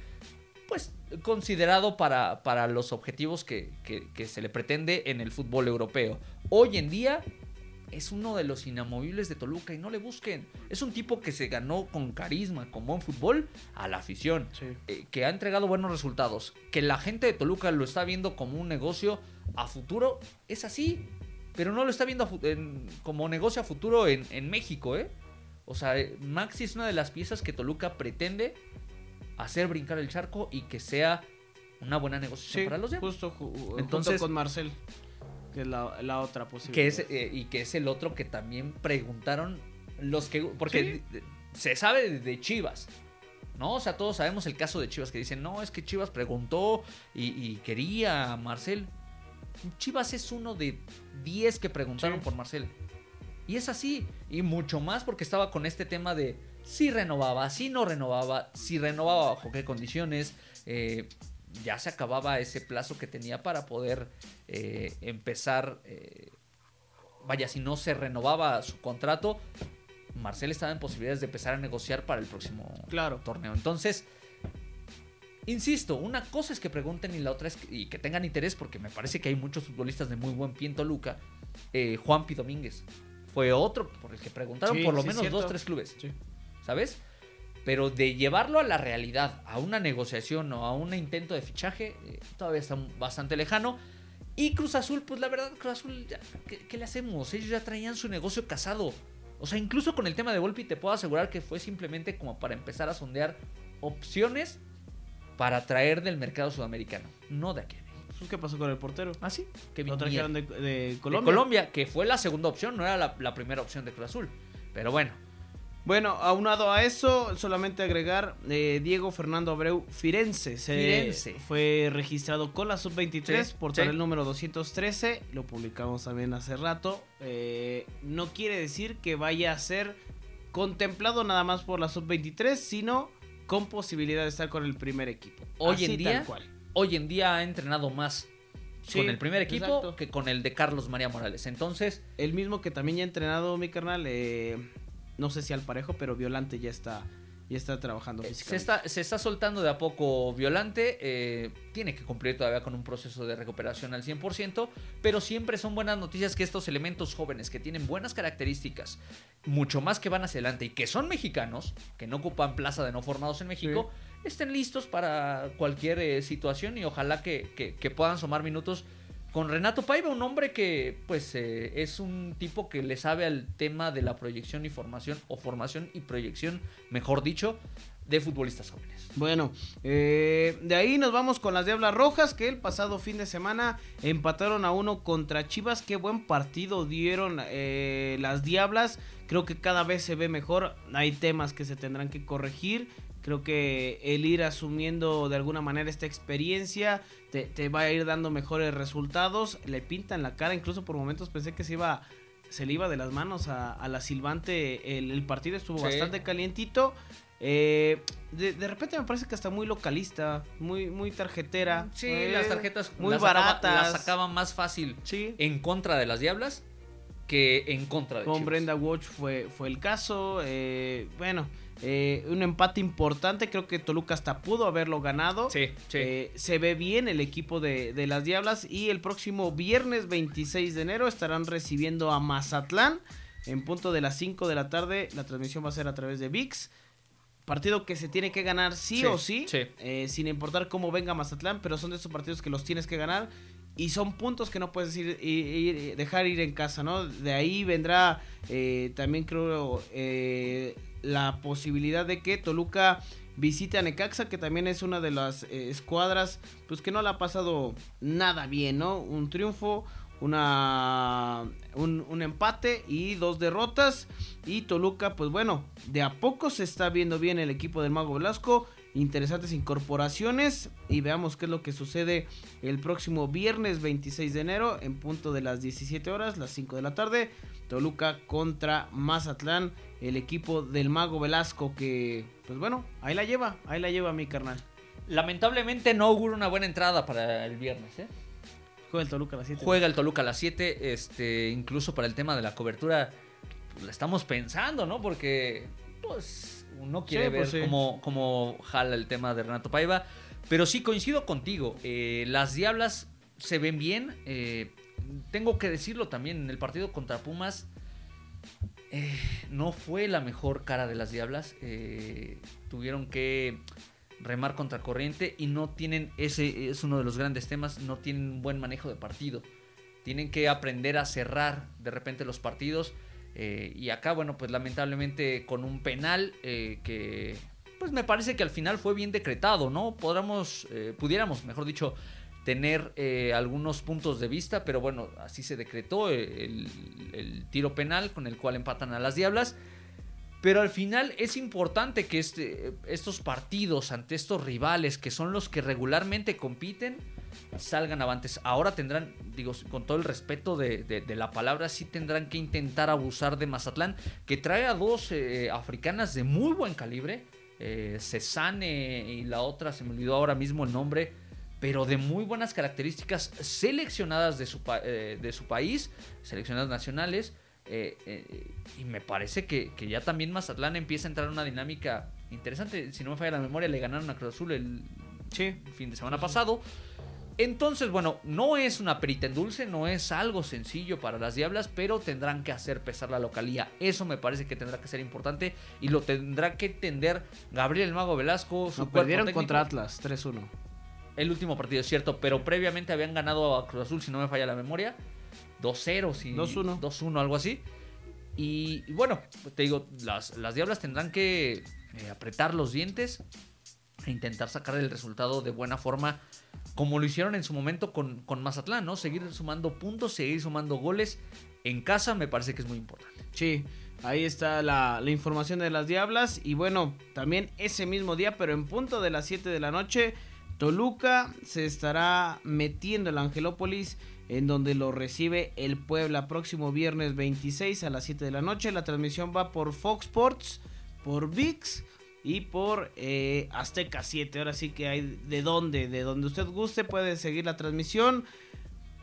pues, considerado para, para los objetivos que, que- que se le pretende en el fútbol europeo. Hoy en día es uno de los inamovibles de Toluca y no le busquen. Es un tipo que se ganó con carisma, con buen fútbol, a la afición Sí. eh, que ha entregado buenos resultados, que la gente de Toluca lo está viendo como un negocio a futuro, es así, pero no lo está viendo en- como negocio a futuro en, en México, ¿eh? O sea, eh, Maxi es una de las piezas que Toluca pretende hacer brincar el charco y que sea una buena negociación Sí, para los demás. justo ju- junto Entonces- con Marcel, que es la, la otra posibilidad. Que es, eh, y que es el otro que también preguntaron los que... Porque se sabe de- de Chivas, ¿no? O sea, todos sabemos el caso de Chivas que dicen, no, es que Chivas preguntó y, y quería a Marcel. Chivas es uno de 10 que preguntaron Sí. por Marcel. Y es así, y mucho más porque estaba con este tema de si renovaba, si no renovaba, si renovaba bajo qué condiciones. eh, ya se acababa ese plazo que tenía para poder eh, empezar. eh, vaya, si no se renovaba su contrato, Marcel estaba en posibilidades de empezar a negociar para el próximo Claro. torneo. Entonces, insisto, una cosa es que pregunten y la otra es que, y que tengan interés, porque me parece que hay muchos futbolistas de muy buen pie en Toluca. Eh, Juanpi Domínguez fue otro por el que preguntaron Sí, por lo sí, menos cierto. dos, tres clubes. Sí. ¿Sabes? Pero de llevarlo a la realidad, a una negociación o a un intento de fichaje, eh, todavía está bastante lejano. Y Cruz Azul, pues la verdad, Cruz Azul, ya, ¿qué, qué le hacemos? Ellos ya traían su negocio casado. O sea, incluso con el tema de Volpi te puedo asegurar que fue simplemente como para empezar a sondear opciones para traer del mercado sudamericano, no de aquí. Pues, ¿Qué pasó con el portero? ¿Ah, sí? Que Lo trajeron de, de De Colombia. Colombia, que fue la segunda opción, no era la, la primera opción de Cruz Azul. Pero bueno, Bueno, aunado a eso, solamente agregar eh, Diego Fernando Abreu Firenze. Se Firenze. fue registrado con la sub-23 Sí, por sí. el número 213. Lo publicamos también hace rato. Eh, no quiere decir que vaya a ser contemplado nada más por la sub-23, sino con posibilidad de estar con el primer equipo. Hoy Así, en día, tal cual. hoy en día ha entrenado más Sí, con el primer equipo exacto. que con el de Carlos María Morales. Entonces, El mismo que también ya ha entrenado mi carnal, eh, no sé si al parejo, pero Violante ya está, ya está trabajando se físicamente. está, se está soltando de a poco Violante. eh, tiene que cumplir todavía con un proceso de recuperación al 100%. Pero siempre son buenas noticias que estos elementos jóvenes que tienen buenas características, mucho más que van hacia adelante y que son mexicanos, que no ocupan plaza de no formados en México, estén listos para cualquier eh, situación y ojalá que, que- que puedan sumar minutos con Renato Paiva, un hombre que pues eh, es un tipo que le sabe al tema de la proyección y formación, o formación y proyección, mejor dicho, de futbolistas jóvenes. Bueno, eh, de ahí nos vamos con las Diablas Rojas que el pasado fin de semana empataron a uno contra Chivas. Qué buen partido dieron eh, las Diablas. Creo que cada vez se ve mejor. Hay temas que se tendrán que corregir. Creo que el ir asumiendo de alguna manera esta experiencia te, te va a ir dando mejores resultados. Le pintan la cara, incluso por momentos pensé que se iba se le iba de las manos a, a la Silvante. El, el partido estuvo Sí. bastante calientito. Eh, de, de repente me parece que está muy localista, muy, muy tarjetera. Sí, Eh, las tarjetas muy las sacaba- baratas. las sacaban más fácil Sí. en contra de las Diablas que en contra de Con Chivas. Brenda Watch fue, fue el caso. eh, bueno, eh, un empate importante. Creo que Toluca hasta pudo haberlo ganado. Sí, sí. Eh, se ve bien el equipo de, de las Diablas. Y el próximo viernes 26 de enero estarán recibiendo a Mazatlán. En punto de las 5 de la tarde. La transmisión va a ser a través de VIX. Partido que se tiene que ganar sí, Sí, o sí, sí. eh, sin importar cómo venga Mazatlán, pero son de esos partidos que los tienes que ganar y son puntos que no puedes ir, ir- ir- dejar ir en casa, ¿no? De ahí vendrá eh, también creo eh, la posibilidad de que Toluca visite a Necaxa, que también es una de las eh, escuadras, pues que no le ha pasado nada bien, ¿no? Un triunfo, una un, un empate y dos derrotas y Toluca pues bueno de a poco se está viendo bien el equipo del Mago Velasco interesantes incorporaciones y veamos qué es lo que sucede el próximo viernes 26 de enero en punto de las 17 horas las 5 de la tarde Toluca contra Mazatlán el equipo del Mago Velasco que pues bueno ahí la lleva ahí la lleva mi carnal Lamentablemente no auguro una buena entrada para el viernes, ¿eh? juega el Toluca a las 7 Juega el Toluca a las 7, este, incluso para el tema de la cobertura, pues, la estamos pensando, ¿no? Porque, pues, uno quiere Sí, ver pues, sí. cómo, cómo jala el tema de Renato Paiva. Pero sí, coincido contigo. eh, las Diablas se ven bien. eh, tengo que decirlo también, en el partido contra Pumas, eh, no fue la mejor cara de las Diablas. eh, tuvieron que remar contra corriente y no tienen, ese es uno de los grandes temas, no tienen un buen manejo de partido. Tienen que aprender a cerrar de repente los partidos. eh, y acá, bueno, pues lamentablemente con un penal eh, que, pues me parece que al final fue bien decretado, ¿no? Podríamos, eh, pudiéramos, mejor dicho, tener eh, algunos puntos de vista, pero bueno, así se decretó eh, el, tiro penal con el cual empatan a las Diablas. Pero al final es importante que este, estos partidos ante estos rivales, que son los que regularmente compiten, salgan avantes. Ahora tendrán, digo, con todo el respeto de, de- la palabra, sí tendrán que intentar abusar de Mazatlán, que trae a dos eh, africanas de muy buen calibre. Cesane y la otra, se me olvidó ahora mismo el nombre, pero de muy buenas características, seleccionadas de su, eh, de su país, seleccionadas nacionales. eh, eh, y me parece que, que ya también Mazatlán empieza a entrar en una dinámica interesante. Si no me falla la memoria, le ganaron a Cruz Azul el sí fin de semana pasado. Entonces, bueno, no es una perita en dulce, no es algo sencillo para las Diablas, pero tendrán que hacer pesar la localía. Eso me parece que tendrá que ser importante y lo tendrá que entender Gabriel el Mago Velasco. Su No, perdieron técnico. contra Atlas 3-1 El último partido, es cierto, pero previamente habían ganado a Cruz Azul, si no me falla la memoria. 2-0, si 2-1. 2-1, algo así. Y, y bueno, te digo, las, las Diablas tendrán que eh, apretar los dientes e intentar sacar el resultado de buena forma, como lo hicieron en su momento con, con Mazatlán, ¿no? Seguir sumando puntos, seguir sumando goles en casa, me parece que es muy importante. Sí, Ahí está la, la información de las Diablas. Y bueno, también ese mismo día, pero en punto de las 7 de la noche, Toluca se estará metiendo el Angelópolis en donde lo recibe el Puebla próximo viernes 26 a las 7 de la noche. La transmisión va por Fox Sports, por VIX y por eh, Azteca 7. Ahora sí que hay de donde, de donde usted guste puede seguir la transmisión.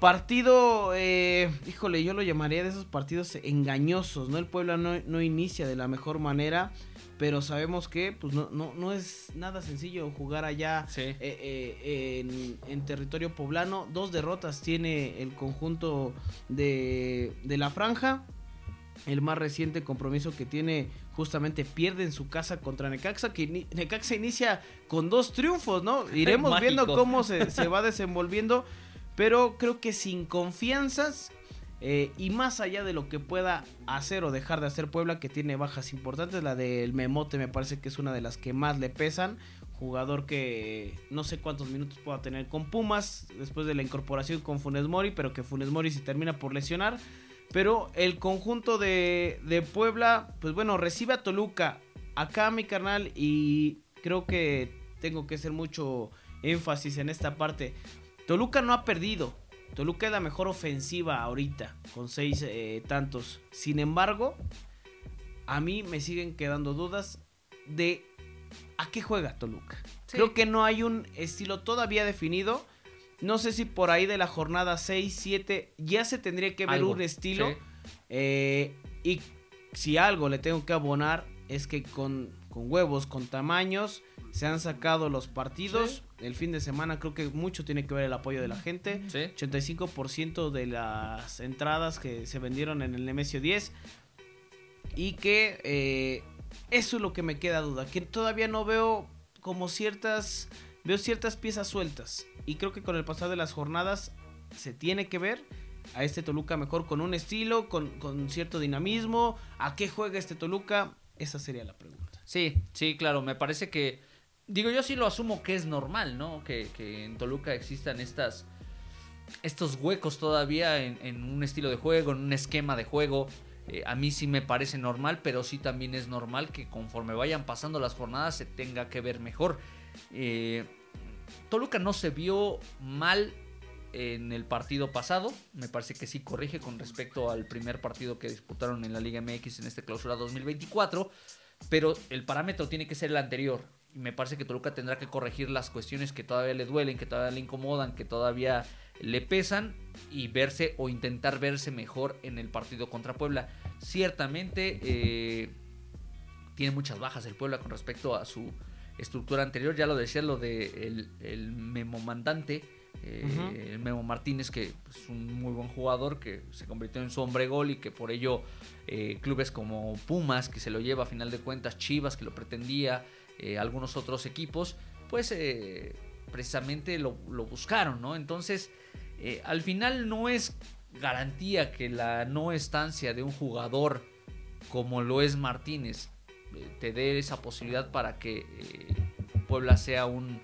Partido, eh, híjole, yo lo llamaría de esos partidos engañosos, ¿no? El Puebla no, no inicia de la mejor manera pero sabemos que pues no, no, no es nada sencillo jugar allá Sí. eh, eh, en, en territorio poblano. Dos derrotas tiene el conjunto de, de la franja. El más reciente compromiso que tiene justamente pierde en su casa contra Necaxa, que Necaxa inicia con dos triunfos, ¿no? Iremos [LAUGHS] Mágico. viendo cómo se, se va desenvolviendo, pero creo que sin confianzas eh, y más allá de lo que pueda hacer o dejar de hacer Puebla, que tiene bajas importantes, la del Memote me parece que es una de las que más le pesan. Jugador que no sé cuántos minutos pueda tener con Pumas después de la incorporación con Funes Mori, pero que Funes Mori se termina por lesionar. Pero el conjunto de, de Puebla, pues bueno, recibe a Toluca. Acá mi carnal y creo que tengo que hacer mucho énfasis en esta parte. Toluca no ha perdido. Toluca es la mejor ofensiva ahorita, con seis eh, tantos. Sin embargo, a mí me siguen quedando dudas de a qué juega Toluca. Sí. Creo que no hay un estilo todavía definido. No sé si por ahí de la jornada 6, 7 ya se tendría que ver Algo, un estilo. sí. Eh, y si algo le tengo que abonar es que con, con huevos, con tamaños, se han sacado los partidos. El fin de semana creo que mucho tiene que ver el apoyo de la gente. Sí. 85% de las entradas que se vendieron en el Nemesio 10. Y que eh, eso es lo que me queda duda. Que todavía no veo como ciertas. Veo ciertas piezas sueltas. Y creo que con el pasar de las jornadas se tiene que ver a este Toluca mejor con un estilo, con, con cierto dinamismo. ¿A qué juega este Toluca? Esa sería la pregunta. Sí, sí, claro, me parece que, digo, yo sí lo asumo que es normal, ¿no? Que, que en Toluca existan estas, estos huecos todavía en, un estilo de juego, en un esquema de juego. Eh, a mí sí me parece normal, pero sí también es normal que conforme vayan pasando las jornadas se tenga que ver mejor. Eh, Toluca no se vio mal en el partido pasado. Me parece que sí corrige con respecto al primer partido que disputaron en la Liga MX en este clausura 2024. Pero el parámetro tiene que ser el anterior. Y me parece que Toluca tendrá que corregir las cuestiones que todavía le duelen, que todavía le incomodan, que todavía le pesan y verse o intentar verse mejor en el partido contra Puebla. Ciertamente eh, tiene muchas bajas el Puebla con respecto a su estructura anterior. Ya lo decía lo de el, el memo mandante, eh, el Memo Martínez, que es un muy buen jugador, que se convirtió en su hombre gol y que por ello eh, clubes como Pumas, que se lo lleva a final de cuentas, Chivas, que lo pretendía, eh, algunos otros equipos, pues eh, precisamente lo, buscaron, ¿no? Entonces, al final no es garantía que la no estancia de un jugador como lo es Martínez te dé esa posibilidad para que Puebla sea un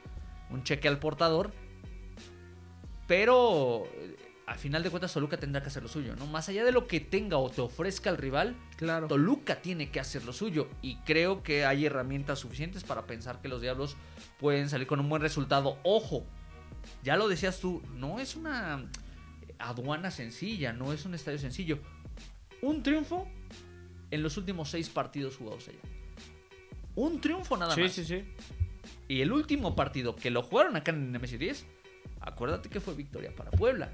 cheque al portador. Pero eh, al final de cuentas Toluca tendrá que hacer lo suyo, ¿no? Más allá de lo que tenga o te ofrezca el rival, Claro. Toluca tiene que hacer lo suyo. Y creo que hay herramientas suficientes para pensar que los Diablos pueden salir con un buen resultado. Ojo, ya lo decías tú, no es una aduana sencilla, no es un estadio sencillo. Un triunfo en los últimos seis partidos jugados allá. Un triunfo nada Sí, más. sí, sí. Y el último partido que lo jugaron acá en el MS10, acuérdate que fue victoria para Puebla.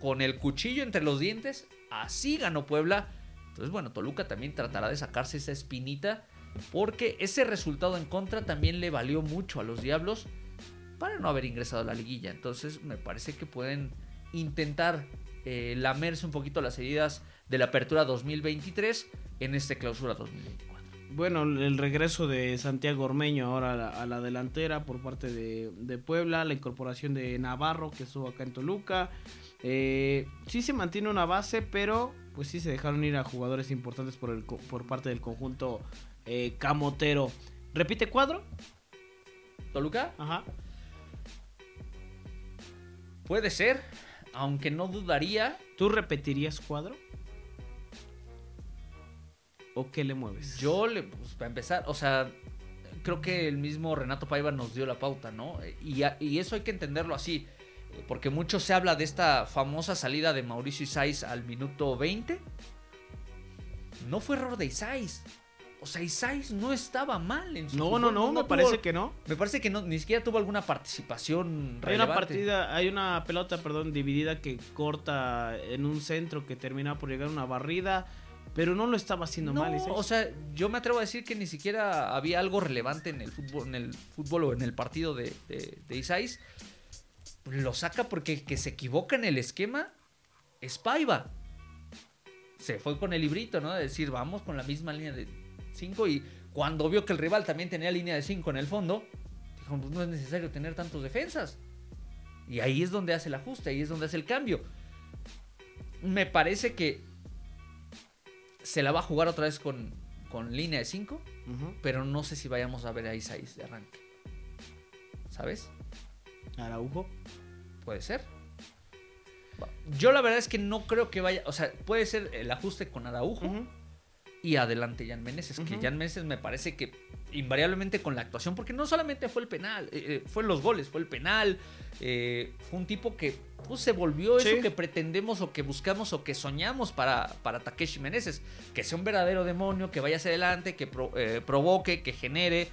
Con el cuchillo entre los dientes, así ganó Puebla. Entonces, bueno, Toluca también tratará de sacarse esa espinita. Porque ese resultado en contra también le valió mucho a los Diablos para no haber ingresado a la liguilla. Entonces, me parece que pueden intentar eh, lamerse un poquito las heridas de la apertura 2023 en este clausura 2024. Bueno, el regreso de Santiago Ormeño ahora a la, a la delantera por parte de, de Puebla, la incorporación de Navarro que estuvo acá en Toluca. Eh, sí se mantiene una base, pero pues sí se dejaron ir a jugadores importantes por, el, por parte del conjunto eh, camotero. ¿Repite cuadro? ¿Toluca? Ajá. Puede ser, aunque no dudaría. ¿Tú repetirías cuadro? O qué le mueves? Yo, le, pues, para empezar, o sea, creo que el mismo Renato Paiva nos dio la pauta, ¿no? Y, eso hay que entenderlo así, porque mucho se habla de esta famosa salida de Mauricio Isais al minuto 20. No fue error de Isais. O sea, Isais no estaba mal en su No, fútbol, no, no, me tuvo- parece que no. Me parece que no, ni siquiera tuvo alguna participación Hay una partida, hay una pelota, perdón, dividida que corta en un centro que termina por llegar a una barrida, pero no lo estaba haciendo No, mal. O sea, yo me atrevo a decir que ni siquiera había algo relevante en el fútbol, en el fútbol o en el partido de, de, de Isais. Lo saca porque el que se equivoca en el esquema es Paiva. Se fue con el librito, ¿no? De decir, vamos con la misma línea de 5 y cuando vio que el rival también tenía línea de 5 en el fondo, dijo, pues no es necesario tener tantos defensas. Y ahí es donde hace el ajuste, ahí es donde hace el cambio. Me parece que se la va a jugar otra vez con, con línea de 5, Ujú. pero no sé si vayamos a ver a Isais de arranque. ¿Sabes? Araujo. Puede ser. Yo la verdad es que no creo que vaya, o sea, puede ser el ajuste con Araujo y adelante Jan Meneses, que Ujú. Jan Meneses me parece que invariablemente con la actuación, porque no solamente fue el penal, eh, eh, fue los goles, fue el penal, eh, fue un tipo que pues, se volvió Sí. eso que pretendemos o que buscamos o que soñamos para, para Takeshi Meneses, que sea un verdadero demonio, que vaya hacia adelante, que pro- eh, provoque, que genere.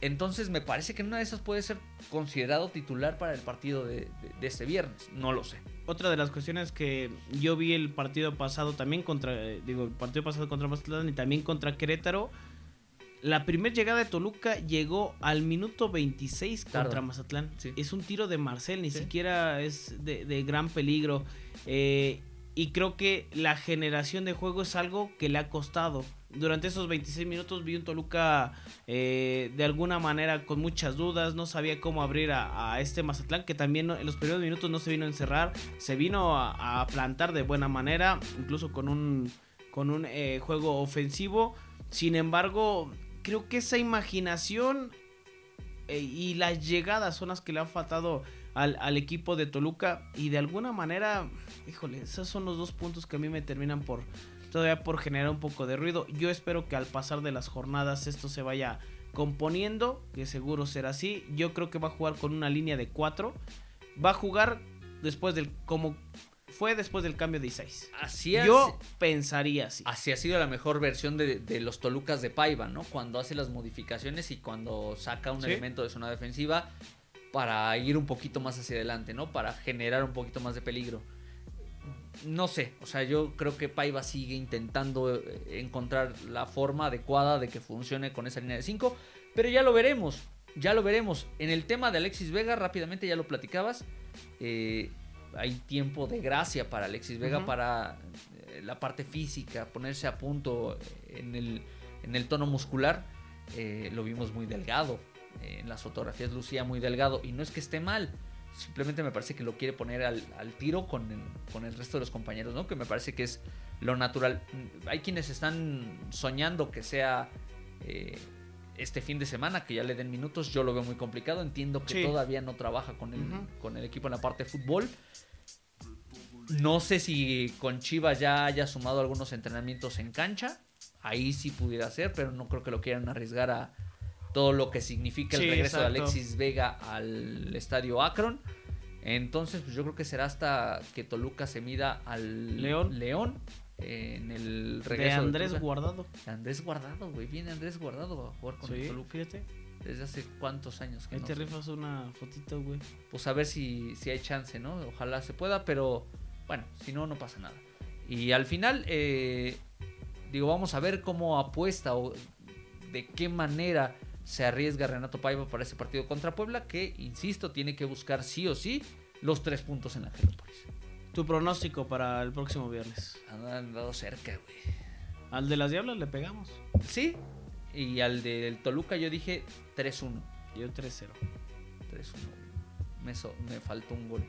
Entonces me parece que en una de esas puede ser considerado titular para el partido de, de- de este viernes, no lo sé. Otra de las cuestiones que yo vi el partido pasado también contra, eh, digo, el partido pasado contra Mazatlán y también contra Querétaro. La primera llegada de Toluca llegó al minuto 26 contra. Mazatlán. Sí. Es un tiro de Marcel, ni Sí. siquiera es de, de gran peligro. Eh, y creo que la generación de juego es algo que le ha costado. Durante esos 26 minutos vi un Toluca eh, de alguna manera con muchas dudas, no sabía cómo abrir a, a este Mazatlán, que también en los primeros minutos no se vino a encerrar, se vino a, a plantar de buena manera, incluso con un, con un eh, juego ofensivo. Sin embargo, creo que esa imaginación eh, y las llegadas son las que le han faltado al, al equipo de Toluca. Y de alguna manera, híjole, esos son los dos puntos que a mí me terminan por todavía por generar un poco de ruido. Yo espero que al pasar de las jornadas esto se vaya componiendo, que seguro será así. Yo creo que va a jugar con una línea de 4. Va a jugar después del como fue después del cambio de Isais. Así es. Yo pensaría así. Así ha sido la mejor versión de, de los Tolucas de Paiva, ¿no? Cuando hace las modificaciones y cuando saca un Sí. elemento de zona defensiva para ir un poquito más hacia adelante, ¿no? Para generar un poquito más de peligro. No sé, o sea, yo creo que Paiva sigue intentando eh, encontrar la forma adecuada de que funcione con esa línea de 5, pero ya lo veremos, ya lo veremos. En el tema de Alexis Vega, rápidamente ya lo platicabas, eh, hay tiempo de gracia para Alexis Vega para eh, la parte física, ponerse a punto eh, en el, en el tono muscular. Eh, lo vimos muy delgado. eh, en las fotografías lucía muy delgado. Y no es que esté mal. Simplemente me parece que lo quiere poner al, al tiro con el, con el resto de los compañeros, ¿no? Que me parece que es lo natural. Hay quienes están soñando que sea este fin de semana, que ya le den minutos. Yo lo veo muy complicado. Entiendo que Sí. todavía no trabaja con el, con el equipo en la parte de fútbol. No sé si con Chivas ya haya sumado algunos entrenamientos en cancha. Ahí sí pudiera ser, pero no creo que lo quieran arriesgar a todo lo que significa el Sí, regreso exacto. de Alexis Vega al estadio Akron. Entonces, pues yo creo que será hasta que Toluca se mida al León. León en el de regreso Andrés Toluca. Guardado. Andrés Guardado, güey. Viene Andrés Guardado a jugar con el Sí, Toluca. fíjate. Desde hace cuántos años que Ahí no te rifas una fotito, güey. Pues a ver si, si hay chance, ¿no? Ojalá se pueda, pero bueno, si no, no pasa nada. Y al final, eh, digo, vamos a ver cómo apuesta o de qué manera se arriesga Renato Paiva para ese partido contra Puebla, que, insisto, tiene que buscar sí o sí los tres puntos en Angelópolis. Tu pronóstico para el próximo viernes. Han andado cerca, güey. Al de las Diablas le pegamos. Sí, y al del Toluca yo dije 3-1. Yo 3-0. 3-1. Me, so- me faltó un gol.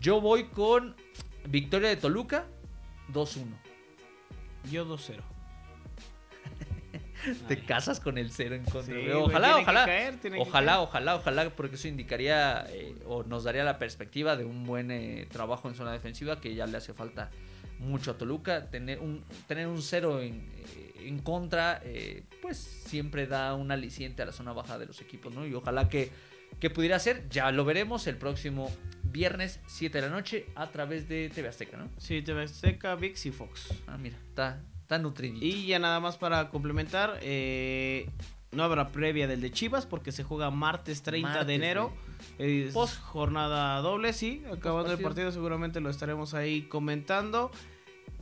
Yo voy con victoria de Toluca 2-1. Yo 2-0. Te casas con el cero en contra. Sí, güey. güey, ojalá, ojalá. caer, ojalá, ojalá, ojalá, porque eso indicaría eh, o nos daría la perspectiva de un buen eh, trabajo en zona defensiva que ya le hace falta mucho a Toluca. Tener un, tener un cero en, eh, en contra, eh, pues siempre da un aliciente a la zona baja de los equipos, ¿no? Y ojalá que, que pudiera ser, ya lo veremos el próximo viernes 7 de la noche a través de TV Azteca, ¿no? Sí, TV Azteca, VIX y Fox. Ah, mira, está, está nutridito. Y ya nada más para complementar, eh, no habrá previa del de Chivas porque se juega martes 30 Martes, de enero. Post- jornada doble, sí. Acabando el partido. partido seguramente lo estaremos ahí comentando.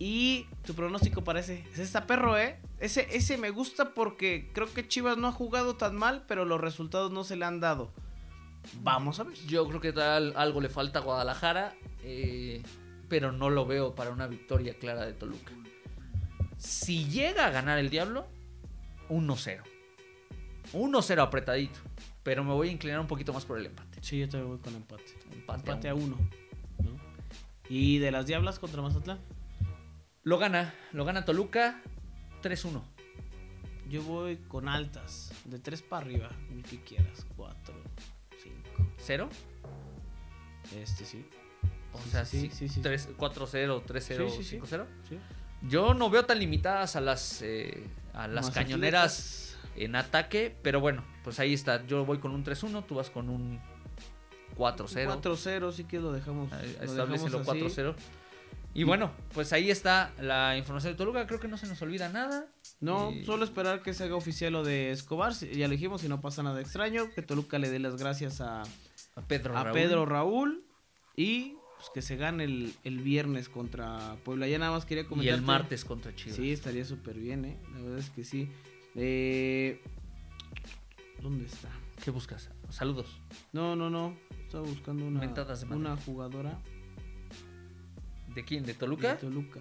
Y tu pronóstico parece, es esta perro, ¿eh? Ese, ese me gusta porque creo que Chivas no ha jugado tan mal, pero los resultados no se le han dado. Vamos a ver. Yo creo que tal- algo le falta a Guadalajara, eh, pero no lo veo para una victoria clara de Toluca. Si llega a ganar el Diablo, 1-0. 1-0 apretadito, pero me voy a inclinar un poquito más por el empate. Sí, yo también voy con empate. Empate, Empate a a uno. uno. ¿no? Y de las Diablas contra Mazatlán. Lo gana, lo gana Toluca 3-1. Yo voy con altas, de 3 para arriba, el que quieras, 4, 5. ¿0? Este sí. O sea, sí, sí, sí, sí, sí. 3, 4-0, 3-0, Sí, sí, sí. 5-0. sí. Yo no veo tan limitadas a las, eh, a las cañoneras en ataque, pero bueno, pues ahí está. Yo voy con un 3-1, tú vas con un 4-0. 4-0, sí que lo dejamos. Establecelo dejamos así. 4-0. Y bueno, pues ahí está la información de Toluca. Creo que no se nos olvida nada. No, Y- solo esperar que se haga oficial lo de Escobar. Ya lo dijimos, si no pasa nada extraño. Que Toluca le dé las gracias a, A Pedro a Raúl. Pedro Raúl. Y pues, que se gane el, el viernes contra Puebla. Ya nada más quería Y comentar. el martes contra Chivas. Sí, estaría súper bien, ¿eh? La verdad es que sí. Eh, ¿Dónde está? ¿Qué buscas? Saludos. No, no, no. Estaba buscando una, de una jugadora ¿De quién? ¿De de Toluca? Toluca.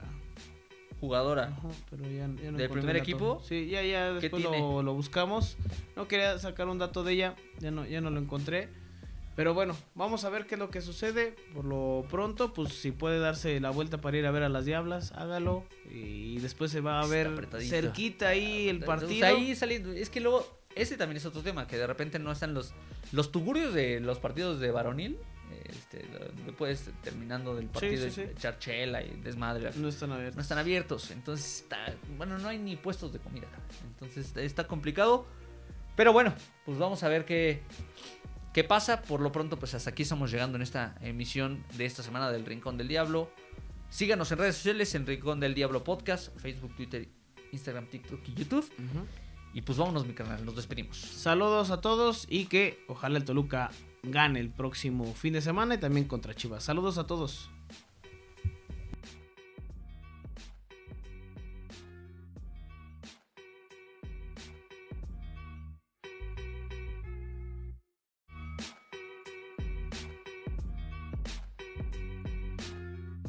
Jugadora. Ajá, pero ya, ya no ¿Del primer equipo? Sí, ya, ya ¿Qué después lo, lo buscamos. No quería sacar un dato de ella, ya no, ya no lo encontré. Pero bueno, vamos a ver qué es lo que sucede. Por lo pronto, pues si puede darse la vuelta para ir a ver a las Diablas, hágalo. Y después se va a ver cerquita ahí el partido. ahí saliendo. Es que luego, ese también es otro tema, que de repente no están los, los tugurios de los partidos de varonil. Este, puedes terminando del partido sí, sí. echar chela y desmadre. No están no abiertos. están abiertos. Entonces está. Bueno, no hay ni puestos de comida. Entonces está complicado. Pero bueno, pues vamos a ver qué, qué pasa. Por lo pronto, pues hasta aquí estamos llegando en esta emisión de esta semana del Rincón del Diablo. Síganos en redes sociales, en Rincón del Diablo Podcast, Facebook, Twitter, Instagram, TikTok y YouTube. Y pues vámonos, mi carnal, nos despedimos. Saludos a todos y que ojalá el Toluca gane el próximo fin de semana y también contra Chivas. Saludos a todos.